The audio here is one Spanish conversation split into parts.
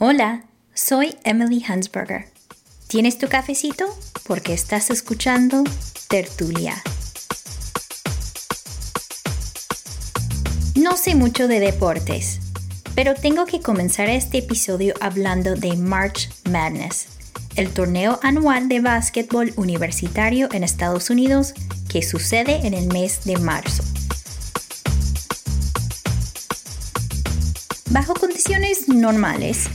Hola, soy Emily Hansberger. ¿Tienes tu cafecito? Porque estás escuchando Tertulia. No sé mucho de deportes, pero tengo que comenzar este episodio hablando de March Madness, el torneo anual de básquetbol universitario en Estados Unidos que sucede en el mes de marzo. Bajo condiciones normales,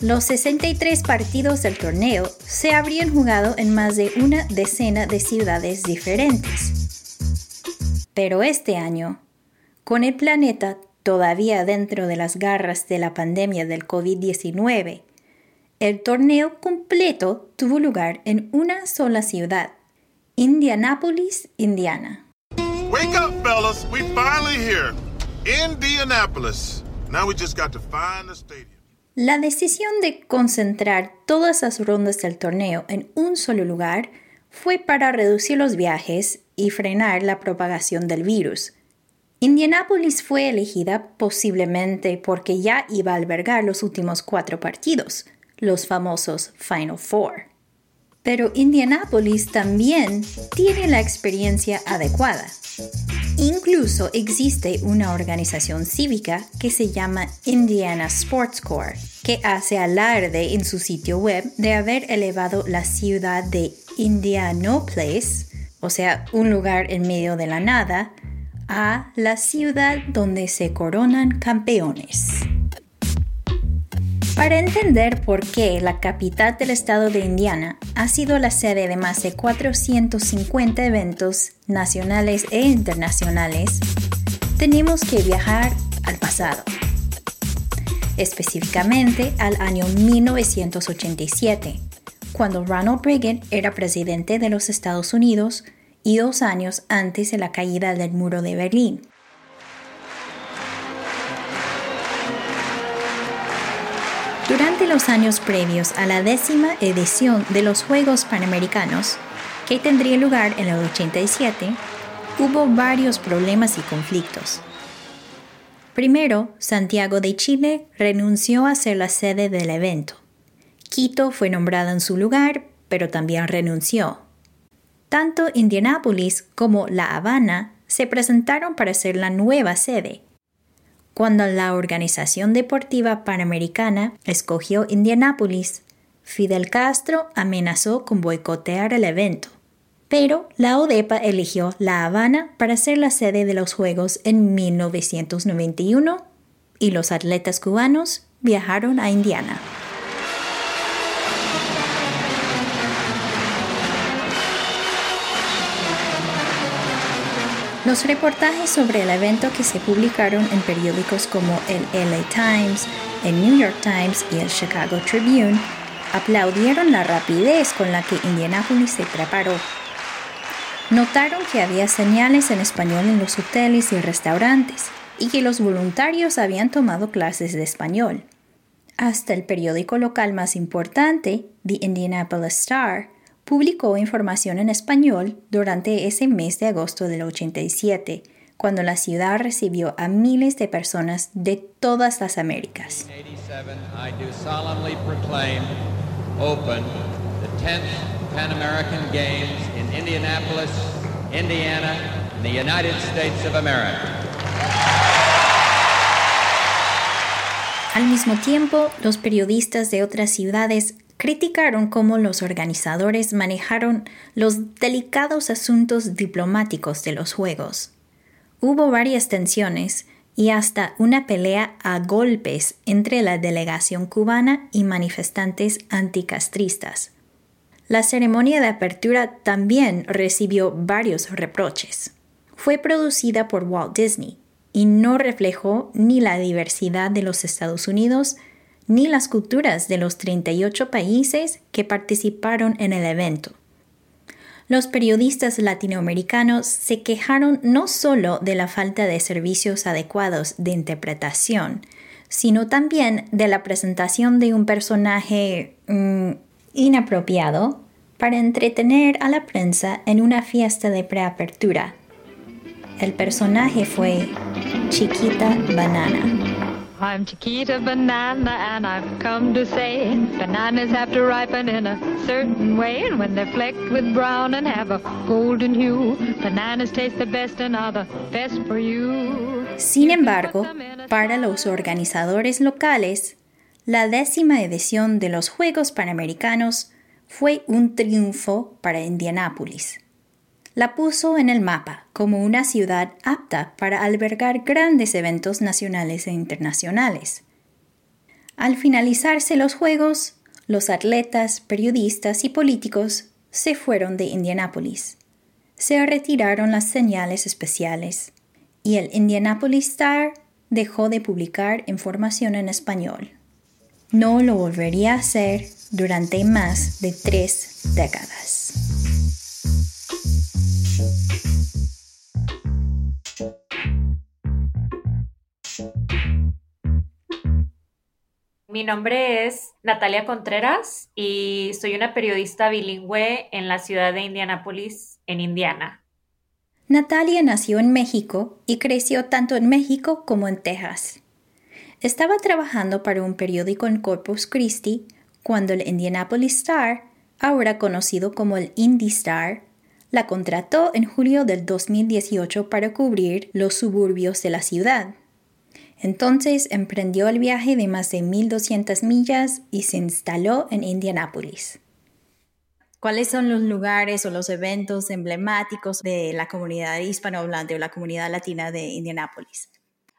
los 63 partidos del torneo se habrían jugado en más de una decena de ciudades diferentes. Pero este año, con el planeta todavía dentro de las garras de la pandemia del COVID-19, el torneo completo tuvo lugar en una sola ciudad, Indianapolis, Indiana. Wake up, fellas. We finally here. Indianapolis. Now we just got to find the stadium. La decisión de concentrar todas las rondas del torneo en un solo lugar fue para reducir los viajes y frenar la propagación del virus. Indianapolis fue elegida posiblemente porque ya iba a albergar los últimos cuatro partidos, los famosos Final Four. Pero Indianapolis también tiene la experiencia adecuada. Incluso existe una organización cívica que se llama Indiana Sports Corps, que hace alarde en su sitio web de haber elevado la ciudad de Indianopolis, o sea, un lugar en medio de la nada, a la ciudad donde se coronan campeones. Para entender por qué la capital del estado de Indiana ha sido la sede de más de 450 eventos nacionales e internacionales, tenemos que viajar al pasado, específicamente al año 1987, cuando Ronald Reagan era presidente de los Estados Unidos y dos años antes de la caída del muro de Berlín. Durante los años previos a la décima edición de los Juegos Panamericanos, que tendría lugar en el 87, hubo varios problemas y conflictos. Primero, Santiago de Chile renunció a ser la sede del evento. Quito fue nombrado en su lugar, pero también renunció. Tanto Indianápolis como La Habana se presentaron para ser la nueva sede, cuando la Organización Deportiva Panamericana escogió Indianápolis, Fidel Castro amenazó con boicotear el evento. Pero la ODEPA eligió La Habana para ser la sede de los Juegos en 1991 y los atletas cubanos viajaron a Indiana. Los reportajes sobre el evento que se publicaron en periódicos como el LA Times, el New York Times y el Chicago Tribune aplaudieron la rapidez con la que Indianapolis se preparó. Notaron que había señales en español en los hoteles y restaurantes y que los voluntarios habían tomado clases de español. Hasta el periódico local más importante, The Indianapolis Star, publicó información en español durante ese mes de agosto del 87, cuando la ciudad recibió a miles de personas de todas las Américas. Al mismo tiempo, los periodistas de otras ciudades criticaron cómo los organizadores manejaron los delicados asuntos diplomáticos de los Juegos. Hubo varias tensiones y hasta una pelea a golpes entre la delegación cubana y manifestantes anticastristas. La ceremonia de apertura también recibió varios reproches. Fue producida por Walt Disney y no reflejó ni la diversidad de los Estados Unidos ni las culturas de los 38 países que participaron en el evento. Los periodistas latinoamericanos se quejaron no solo de la falta de servicios adecuados de interpretación, sino también de la presentación de un personaje mm, inapropiado para entretener a la prensa en una fiesta de preapertura. El personaje fue Chiquita Banana. I'm Chiquita Banana, and I've come to say bananas have to ripen in a certain way. And when they're flecked with brown and have a golden hue, bananas taste the best and are the best for you. Sin embargo, para los organizadores locales, la décima edición de los Juegos Panamericanos fue un triunfo para Indianápolis la puso en el mapa como una ciudad apta para albergar grandes eventos nacionales e internacionales. Al finalizarse los Juegos, los atletas, periodistas y políticos se fueron de Indianápolis. Se retiraron las señales especiales y el Indianapolis Star dejó de publicar información en español. No lo volvería a hacer durante más de tres décadas. Mi nombre es Natalia Contreras y soy una periodista bilingüe en la ciudad de Indianápolis, en Indiana. Natalia nació en México y creció tanto en México como en Texas. Estaba trabajando para un periódico en Corpus Christi cuando el Indianapolis Star, ahora conocido como el Indy Star, la contrató en julio del 2018 para cubrir los suburbios de la ciudad. Entonces emprendió el viaje de más de 1.200 millas y se instaló en Indianápolis. ¿Cuáles son los lugares o los eventos emblemáticos de la comunidad hispanohablante o la comunidad latina de Indianápolis?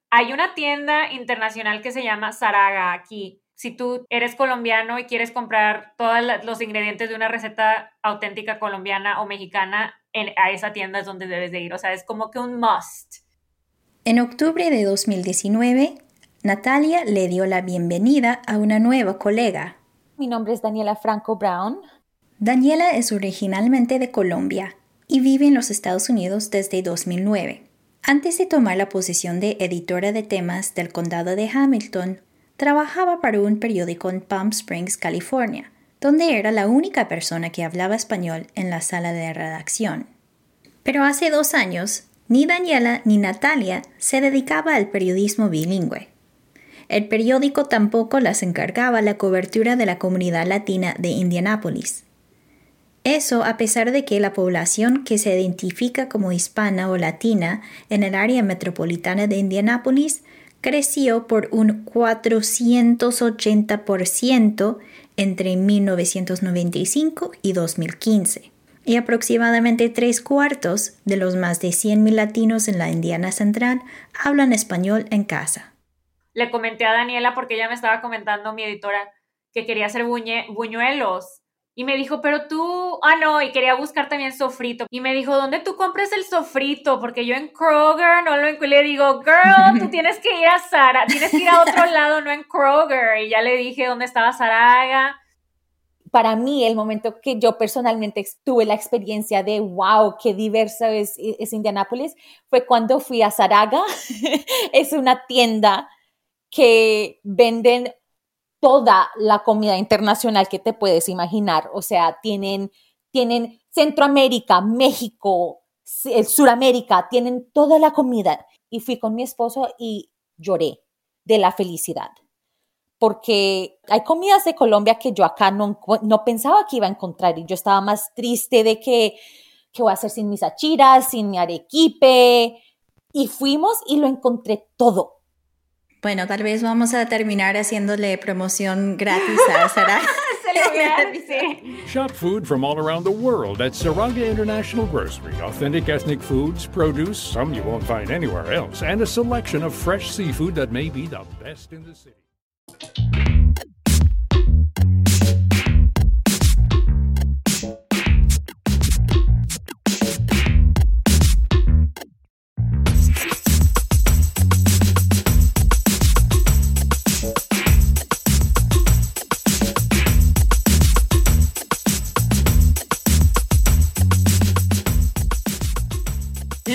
Hay una tienda internacional que se llama Saraga aquí. Si tú eres colombiano y quieres comprar todos los ingredientes de una receta auténtica colombiana o mexicana, a esa tienda es donde debes de ir. O sea, es como que un must. En octubre de 2019, Natalia le dio la bienvenida a una nueva colega. Mi nombre es Daniela Franco Brown. Daniela es originalmente de Colombia y vive en los Estados Unidos desde 2009. Antes de tomar la posición de editora de temas del condado de Hamilton, trabajaba para un periódico en Palm Springs, California, donde era la única persona que hablaba español en la sala de redacción. Pero hace dos años ni Daniela ni Natalia se dedicaba al periodismo bilingüe. El periódico tampoco las encargaba la cobertura de la comunidad latina de Indianápolis. Eso a pesar de que la población que se identifica como hispana o latina en el área metropolitana de Indianápolis creció por un 480% entre 1995 y 2015 y aproximadamente tres cuartos de los más de 100.000 latinos en la Indiana Central hablan español en casa. Le comenté a Daniela porque ella me estaba comentando, mi editora, que quería hacer buñuelos. Y me dijo, pero tú, ah, no, y quería buscar también sofrito. Y me dijo, ¿dónde tú compras el sofrito? Porque yo en Kroger no lo encuentro. Le digo, girl, tú tienes que ir a Sara, tienes que ir a otro lado, no en Kroger. Y ya le dije dónde estaba Saraga para mí el momento que yo personalmente tuve la experiencia de wow, qué diverso es, es Indianápolis fue cuando fui a Saraga. es una tienda que venden toda la comida internacional que te puedes imaginar. O sea, tienen, tienen Centroamérica, México, Suramérica, tienen toda la comida. Y fui con mi esposo y lloré de la felicidad porque hay comidas de Colombia que yo acá no, no pensaba que iba a encontrar y yo estaba más triste de que, ¿qué voy a hacer sin mis achiras, sin mi arequipe? Y fuimos y lo encontré todo. Bueno, tal vez vamos a terminar haciéndole promoción gratis a Sara. Shop food from all around the world at Saraga International Grocery. Authentic ethnic foods, produce, some you won't find anywhere else, and a selection of fresh seafood that may be the best in the city.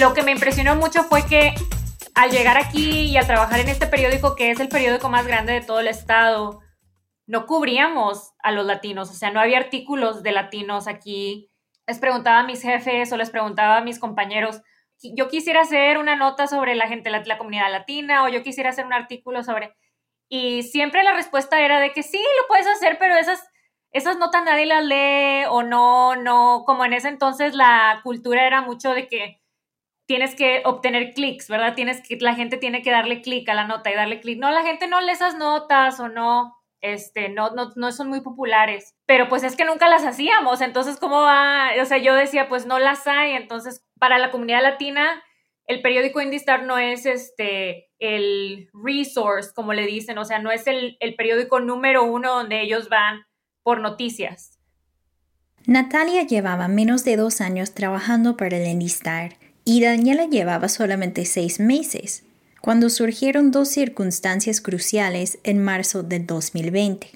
Lo que me impresionó mucho fue que al llegar aquí y a trabajar en este periódico, que es el periódico más grande de todo el estado, no cubríamos a los latinos, o sea, no había artículos de latinos aquí. Les preguntaba a mis jefes o les preguntaba a mis compañeros, yo quisiera hacer una nota sobre la gente, la, la comunidad latina, o yo quisiera hacer un artículo sobre... Y siempre la respuesta era de que sí, lo puedes hacer, pero esas, esas notas nadie las lee o no, no, como en ese entonces la cultura era mucho de que tienes que obtener clics, ¿verdad? Tienes que, la gente tiene que darle clic a la nota y darle clic. No, la gente no lee esas notas o no, este, no, no, no son muy populares, pero pues es que nunca las hacíamos, entonces, ¿cómo va? O sea, yo decía, pues no las hay, entonces, para la comunidad latina, el periódico Indistar no es este, el resource, como le dicen, o sea, no es el, el periódico número uno donde ellos van por noticias. Natalia llevaba menos de dos años trabajando para el Indistar y Daniela llevaba solamente seis meses, cuando surgieron dos circunstancias cruciales en marzo del 2020.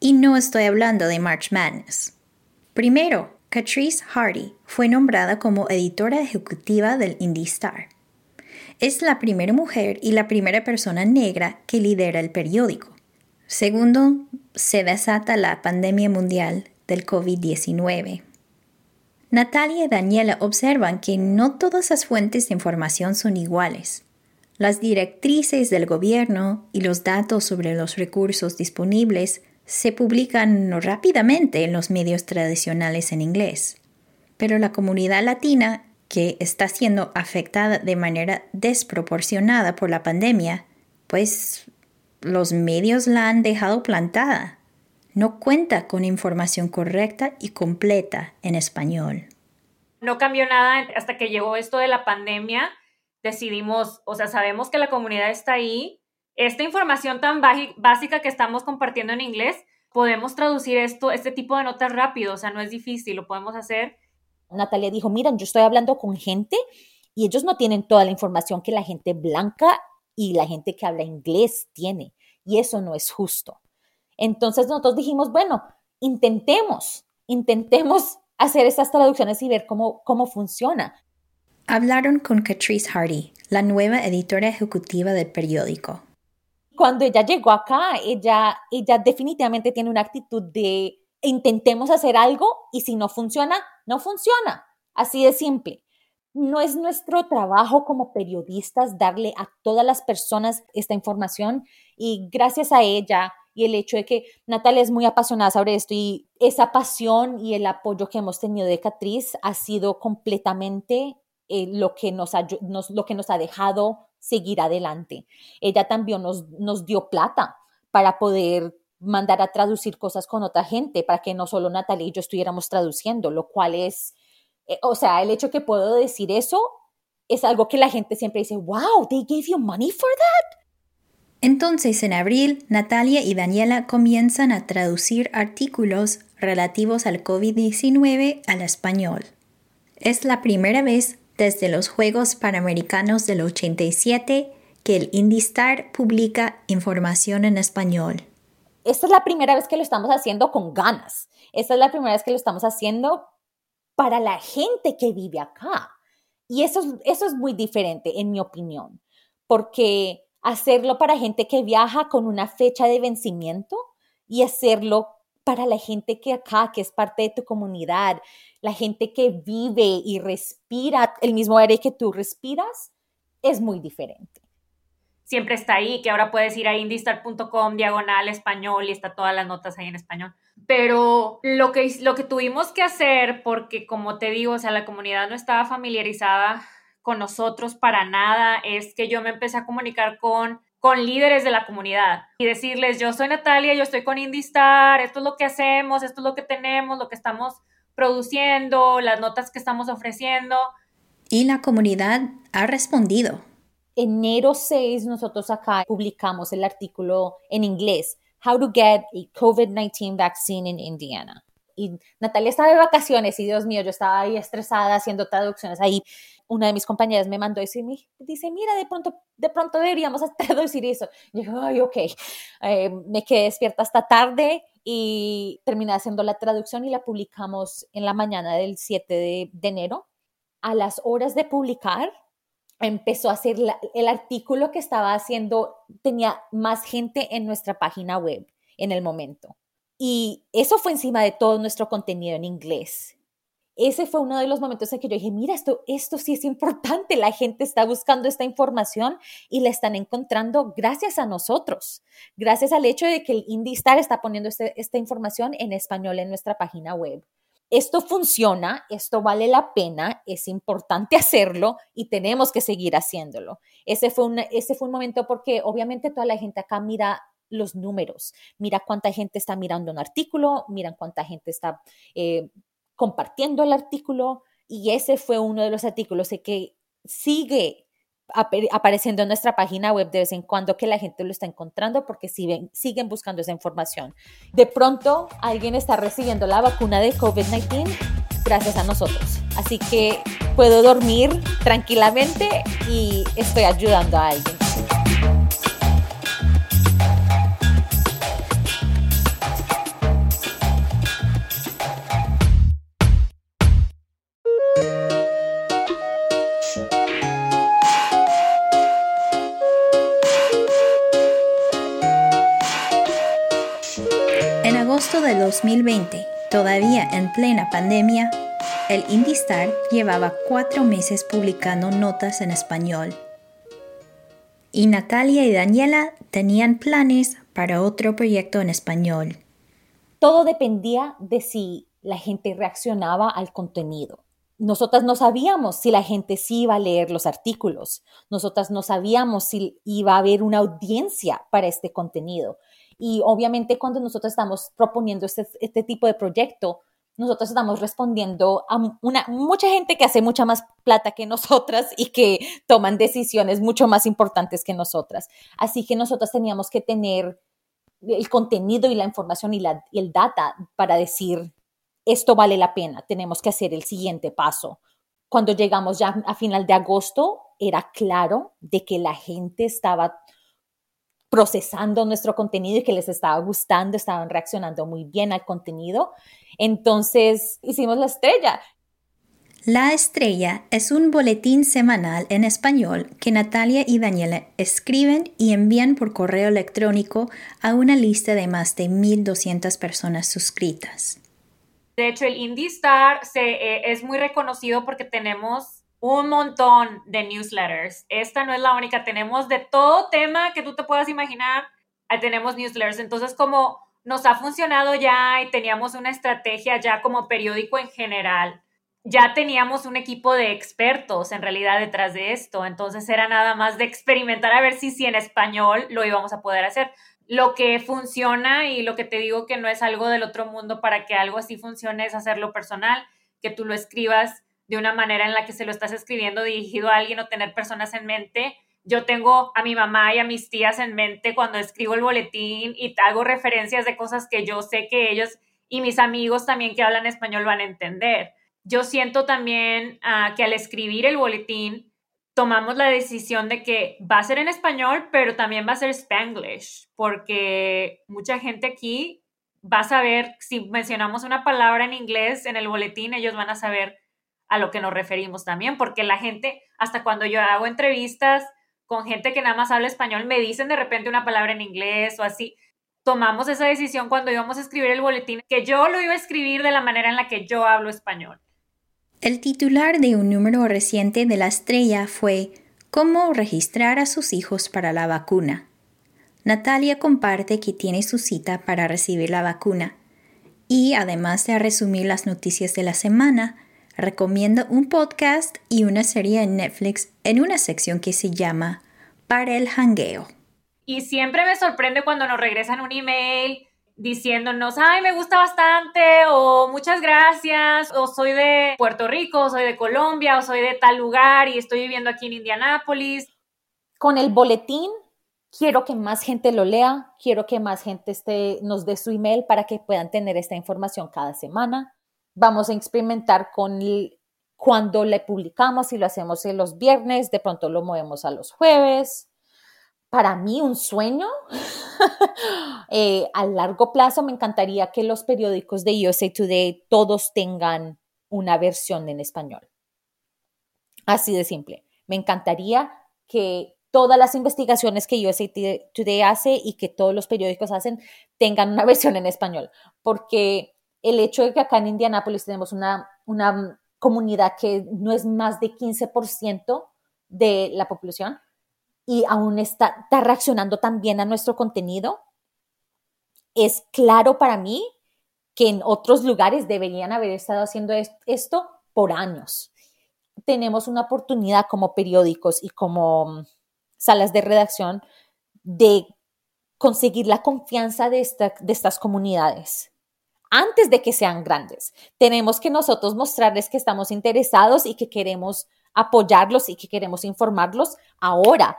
Y no estoy hablando de March Madness. Primero, Catrice Hardy fue nombrada como editora ejecutiva del Indie Star. Es la primera mujer y la primera persona negra que lidera el periódico. Segundo, se desata la pandemia mundial del COVID-19. Natalia y Daniela observan que no todas las fuentes de información son iguales. Las directrices del gobierno y los datos sobre los recursos disponibles se publican rápidamente en los medios tradicionales en inglés. Pero la comunidad latina, que está siendo afectada de manera desproporcionada por la pandemia, pues los medios la han dejado plantada no cuenta con información correcta y completa en español. No cambió nada hasta que llegó esto de la pandemia. Decidimos, o sea, sabemos que la comunidad está ahí. Esta información tan básica que estamos compartiendo en inglés, podemos traducir esto, este tipo de notas rápido, o sea, no es difícil, lo podemos hacer. Natalia dijo, miren, yo estoy hablando con gente y ellos no tienen toda la información que la gente blanca y la gente que habla inglés tiene. Y eso no es justo. Entonces nosotros dijimos, bueno, intentemos, intentemos hacer estas traducciones y ver cómo, cómo funciona. Hablaron con Catrice Hardy, la nueva editora ejecutiva del periódico. Cuando ella llegó acá, ella, ella definitivamente tiene una actitud de intentemos hacer algo y si no funciona, no funciona. Así de simple. No es nuestro trabajo como periodistas darle a todas las personas esta información y gracias a ella y el hecho de que Natalia es muy apasionada sobre esto y esa pasión y el apoyo que hemos tenido de Catriz ha sido completamente eh, lo, que nos ha, lo que nos ha dejado seguir adelante. Ella también nos, nos dio plata para poder mandar a traducir cosas con otra gente, para que no solo Natalia y yo estuviéramos traduciendo, lo cual es, eh, o sea, el hecho que puedo decir eso es algo que la gente siempre dice, wow, they gave you money for that. Entonces, en abril, Natalia y Daniela comienzan a traducir artículos relativos al COVID-19 al español. Es la primera vez desde los Juegos Panamericanos del 87 que el Indistar publica información en español. Esta es la primera vez que lo estamos haciendo con ganas. Esta es la primera vez que lo estamos haciendo para la gente que vive acá. Y eso, eso es muy diferente, en mi opinión, porque hacerlo para gente que viaja con una fecha de vencimiento y hacerlo para la gente que acá, que es parte de tu comunidad, la gente que vive y respira el mismo aire que tú respiras, es muy diferente. Siempre está ahí, que ahora puedes ir a indistar.com, diagonal español, y está todas las notas ahí en español. Pero lo que, lo que tuvimos que hacer, porque como te digo, o sea, la comunidad no estaba familiarizada con nosotros para nada, es que yo me empecé a comunicar con, con líderes de la comunidad y decirles, yo soy Natalia, yo estoy con Indistar, esto es lo que hacemos, esto es lo que tenemos, lo que estamos produciendo, las notas que estamos ofreciendo. Y la comunidad ha respondido. Enero 6 nosotros acá publicamos el artículo en inglés, How to Get a COVID-19 Vaccine in Indiana. Y Natalia estaba de vacaciones y Dios mío, yo estaba ahí estresada haciendo traducciones ahí una de mis compañeras me mandó y dice, mira, de pronto, de pronto deberíamos traducir eso. Y yo, ay, ok. Eh, me quedé despierta hasta tarde y terminé haciendo la traducción y la publicamos en la mañana del 7 de, enero. A las horas de publicar, empezó a hacer el artículo que estaba haciendo, tenía más gente en nuestra página web en el momento. Y eso fue encima de todo nuestro contenido en inglés ese fue uno de los momentos en que yo dije, mira, esto, esto sí es importante, la gente está buscando esta información y la están encontrando gracias a nosotros, gracias al hecho de que el IndyStar está poniendo este, esta información en español en nuestra página web. Esto funciona, esto vale la pena, es importante hacerlo y tenemos que seguir haciéndolo. Ese fue un, ese fue un momento porque obviamente toda la gente acá mira los números, mira cuánta gente está mirando un artículo, miran cuánta gente está eh, compartiendo el artículo y ese fue uno de los artículos que sigue apareciendo en nuestra página web de vez en cuando que la gente lo está encontrando porque siguen, siguen buscando esa información. De pronto alguien está recibiendo la vacuna de COVID-19 gracias a nosotros. Así que puedo dormir tranquilamente y estoy ayudando a alguien. 2020, todavía en plena pandemia, el IndyStar llevaba cuatro meses publicando notas en español. Y Natalia y Daniela tenían planes para otro proyecto en español. Todo dependía de si la gente reaccionaba al contenido. Nosotras no sabíamos si la gente sí iba a leer los artículos. Nosotras no sabíamos si iba a haber una audiencia para este contenido. Y obviamente cuando nosotros estamos proponiendo este, este tipo de proyecto, nosotros estamos respondiendo a una, mucha gente que hace mucha más plata que nosotras y que toman decisiones mucho más importantes que nosotras. Así que nosotros teníamos que tener el contenido y la información y, la, y el data para decir, esto vale la pena, tenemos que hacer el siguiente paso. Cuando llegamos ya a final de agosto, era claro de que la gente estaba procesando nuestro contenido y que les estaba gustando, estaban reaccionando muy bien al contenido. Entonces hicimos la estrella. La Estrella es un boletín semanal en español que Natalia y Daniela escriben y envían por correo electrónico a una lista de más de 1.200 personas suscritas. De hecho, el Indie Star se, eh, es muy reconocido porque tenemos un montón de newsletters. Esta no es la única, tenemos de todo tema que tú te puedas imaginar, tenemos newsletters. Entonces, como nos ha funcionado ya y teníamos una estrategia ya como periódico en general, ya teníamos un equipo de expertos en realidad detrás de esto. Entonces era nada más de experimentar a ver si, si en español lo íbamos a poder hacer. Lo que funciona y lo que te digo que no es algo del otro mundo para que algo así funcione es hacerlo personal, que tú lo escribas de una manera en la que se lo estás escribiendo dirigido a alguien o tener personas en mente. Yo tengo a mi mamá y a mis tías en mente cuando escribo el boletín y hago referencias de cosas que yo sé que ellos y mis amigos también que hablan español van a entender. Yo siento también ah, que al escribir el boletín tomamos la decisión de que va a ser en español, pero también va a ser spanglish, porque mucha gente aquí va a saber, si mencionamos una palabra en inglés en el boletín, ellos van a saber a lo que nos referimos también, porque la gente, hasta cuando yo hago entrevistas con gente que nada más habla español, me dicen de repente una palabra en inglés o así. Tomamos esa decisión cuando íbamos a escribir el boletín, que yo lo iba a escribir de la manera en la que yo hablo español. El titular de un número reciente de la estrella fue ¿Cómo registrar a sus hijos para la vacuna? Natalia comparte que tiene su cita para recibir la vacuna y además de resumir las noticias de la semana, recomiendo un podcast y una serie en Netflix en una sección que se llama Para el Hangueo. Y siempre me sorprende cuando nos regresan un email diciéndonos, ay, me gusta bastante, o muchas gracias, o soy de Puerto Rico, soy de Colombia, o soy de tal lugar y estoy viviendo aquí en Indianápolis. Con el boletín, quiero que más gente lo lea, quiero que más gente esté, nos dé su email para que puedan tener esta información cada semana vamos a experimentar con cuando le publicamos, si lo hacemos en los viernes, de pronto lo movemos a los jueves. Para mí un sueño, eh, a largo plazo me encantaría que los periódicos de USA Today todos tengan una versión en español. Así de simple. Me encantaría que todas las investigaciones que USA Today hace y que todos los periódicos hacen tengan una versión en español, porque el hecho de que acá en Indianápolis tenemos una, una comunidad que no es más de 15% de la población y aún está, está reaccionando también a nuestro contenido, es claro para mí que en otros lugares deberían haber estado haciendo esto por años. Tenemos una oportunidad como periódicos y como mm, salas de redacción de conseguir la confianza de, de estas comunidades antes de que sean grandes. Tenemos que nosotros mostrarles que estamos interesados y que queremos apoyarlos y que queremos informarlos ahora.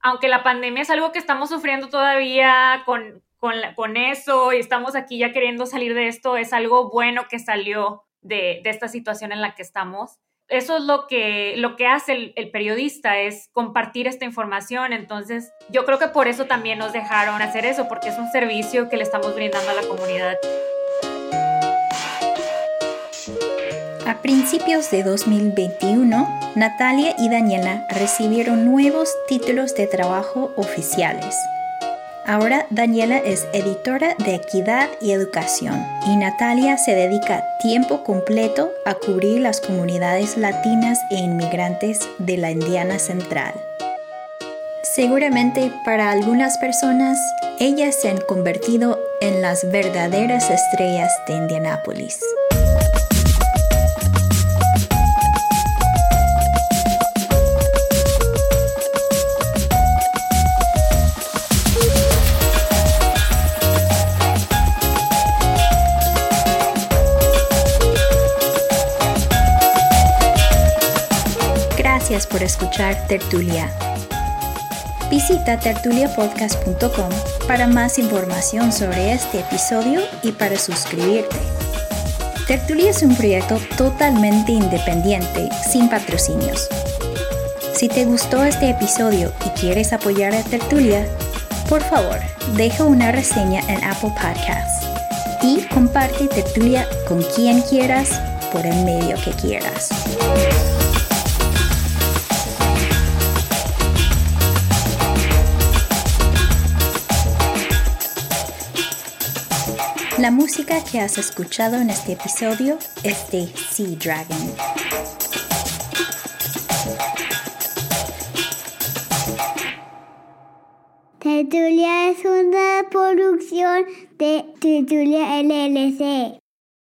Aunque la pandemia es algo que estamos sufriendo todavía con, con, eso y estamos aquí ya queriendo salir de esto, es algo bueno que salió de, de esta situación en la que estamos eso es lo que, lo que hace el, el, periodista, es compartir esta información. Entonces, yo creo que por eso también nos dejaron hacer eso, porque es un servicio que le estamos brindando a la comunidad. A principios de 2021, Natalia y Daniela recibieron nuevos títulos de trabajo oficiales. Ahora Daniela es editora de Equidad y Educación y Natalia se dedica tiempo completo a cubrir las comunidades latinas e inmigrantes de la Indiana Central. Seguramente para algunas personas, ellas se han convertido en las verdaderas estrellas de Indianápolis. Escuchar Tertulia. Visita tertuliapodcast.com para más información sobre este episodio y para suscribirte. Tertulia es un proyecto totalmente independiente, sin patrocinios. Si te gustó este episodio y quieres apoyar a Tertulia, por favor, deja una reseña en Apple Podcasts y comparte Tertulia con quien quieras por el medio que quieras. La música que has escuchado en este episodio es de Sea Dragon. Tertulia es una producción de Tertulia LLC.